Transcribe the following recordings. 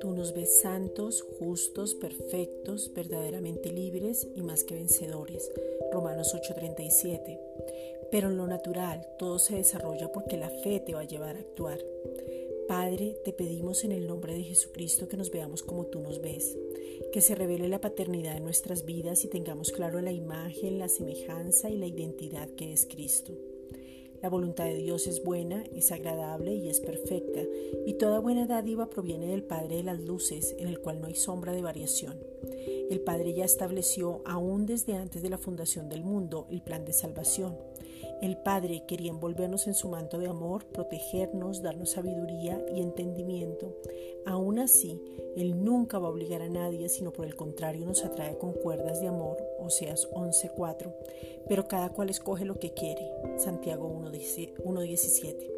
Tú nos ves santos, justos, perfectos, verdaderamente libres y más que vencedores. Romanos 8:37. Pero en lo natural todo se desarrolla porque la fe te va a llevar a actuar. Padre, te pedimos en el nombre de Jesucristo que nos veamos como tú nos ves, que se revele la paternidad en nuestras vidas y tengamos claro la imagen, la semejanza y la identidad que es Cristo. La voluntad de Dios es buena, es agradable y es perfecta, y toda buena dádiva proviene del Padre de las Luces, en el cual no hay sombra de variación. El Padre ya estableció, aún desde antes de la fundación del mundo, el plan de salvación el Padre quería envolvernos en su manto de amor, protegernos, darnos sabiduría y entendimiento. Aún así, Él nunca va a obligar a nadie, sino por el contrario nos atrae con cuerdas de amor, Oseas 11:4. Pero cada cual escoge lo que quiere, Santiago 1:17.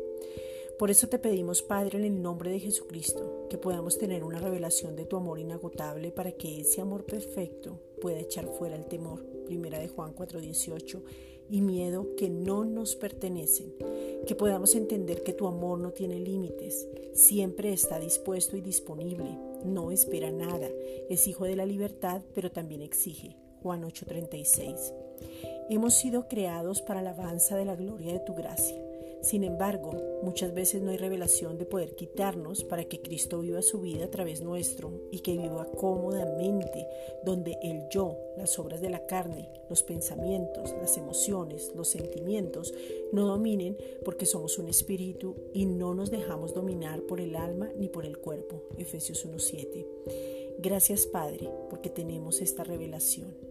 Por eso te pedimos, Padre, en el nombre de Jesucristo, que podamos tener una revelación de tu amor inagotable para que ese amor perfecto pueda echar fuera el temor. Primera de Juan 4:18 y miedo que no nos pertenecen, que podamos entender que tu amor no tiene límites, siempre está dispuesto y disponible, no espera nada, es hijo de la libertad, pero también exige. Juan 8:36. Hemos sido creados para la alabanza de la gloria de tu gracia. Sin embargo, muchas veces no hay revelación de poder quitarnos para que Cristo viva su vida a través nuestro y que viva cómodamente, donde el yo, las obras de la carne, los pensamientos, las emociones, los sentimientos, no dominen porque somos un espíritu y no nos dejamos dominar por el alma ni por el cuerpo. Efesios 1.7. Gracias Padre porque tenemos esta revelación.